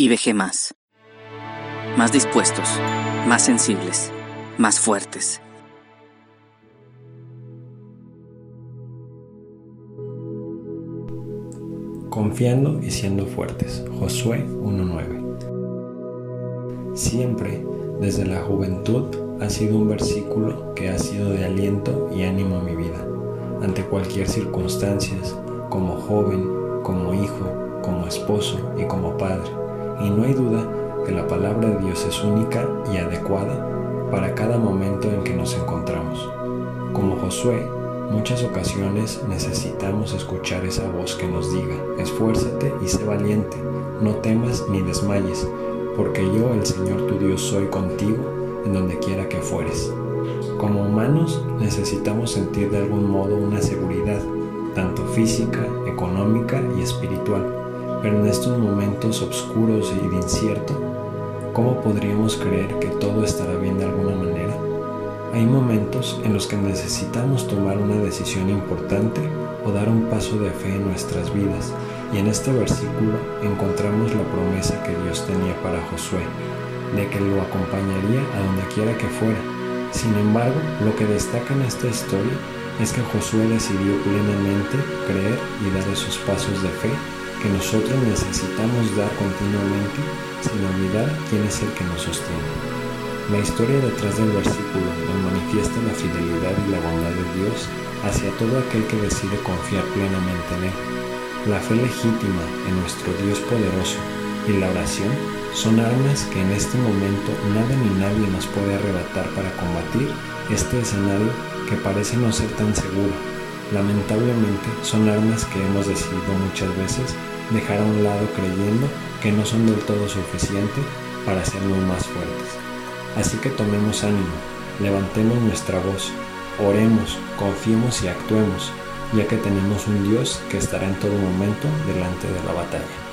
y vejé más. Más dispuestos, más sensibles, más fuertes. Confiando y siendo fuertes. Josué 1.9. Siempre, desde la juventud, ha sido un versículo que ha sido de aliento y ánimo a mi vida, ante cualquier circunstancia, como joven, como hijo, como esposo y como padre. Y no hay duda que la palabra de Dios es única y adecuada para cada momento en que nos encontramos. Como Josué, muchas ocasiones necesitamos escuchar esa voz que nos diga, esfuérzate y sé valiente, no temas ni desmayes, porque yo, el Señor tu Dios, soy contigo en donde quiera que fueres. Como humanos necesitamos sentir de algún modo una seguridad, tanto física, económica y espiritual, pero en estos momentos oscuros y de incierto, ¿cómo podríamos creer que todo estará bien de alguna manera? Hay momentos en los que necesitamos tomar una decisión importante o dar un paso de fe en nuestras vidas, y en este versículo encontramos la promesa que Dios tenía para Josué, de que lo acompañaría a donde quiera que fuera. Sin embargo, lo que destaca en esta historia es que Josué decidió plenamente creer y dar esos pasos de fe que nosotros necesitamos dar continuamente sin olvidar quién es el que nos sostiene. La historia detrás del versículo nos manifiesta la fidelidad y la bondad de Dios hacia todo aquel que decide confiar plenamente en Él. La fe legítima en nuestro Dios poderoso y la oración son armas que en este momento nada ni nadie nos puede arrebatar para combatir este escenario que parece no ser tan seguro. Lamentablemente son armas que hemos decidido muchas veces dejar a un lado creyendo que no son del todo suficientes para hacernos más fuertes. Así que tomemos ánimo, levantemos nuestra voz, oremos, confiemos y actuemos, ya que tenemos un Dios que estará en todo momento delante de la batalla.